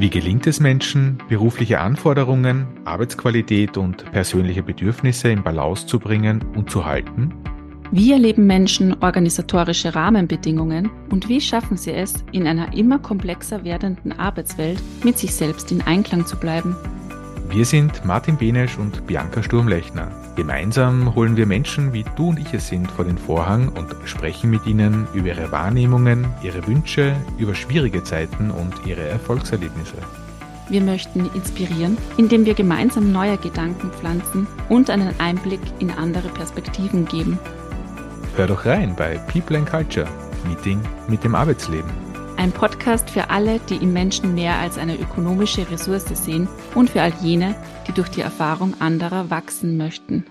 Wie gelingt es Menschen, berufliche Anforderungen, Arbeitsqualität und persönliche Bedürfnisse in Balance zu bringen und zu halten? Wie erleben Menschen organisatorische Rahmenbedingungen und wie schaffen sie es, in einer immer komplexer werdenden Arbeitswelt mit sich selbst in Einklang zu bleiben? Wir sind Martin Benesch und Bianca Sturmlechner. Gemeinsam holen wir Menschen, wie du und ich es sind, vor den Vorhang und sprechen mit ihnen über ihre Wahrnehmungen, ihre Wünsche, über schwierige Zeiten und ihre Erfolgserlebnisse. Wir möchten inspirieren, indem wir gemeinsam neue Gedanken pflanzen und einen Einblick in andere Perspektiven geben. Hör doch rein bei People and Culture, Meeting mit dem Arbeitsleben. Ein Podcast für alle, die im Menschen mehr als eine ökonomische Ressource sehen und für all jene, die durch die Erfahrung anderer wachsen möchten.